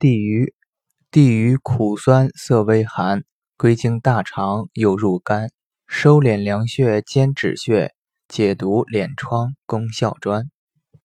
地榆地榆苦酸涩微寒归经大肠又入肝收敛凉血兼止血解毒敛疮功效专。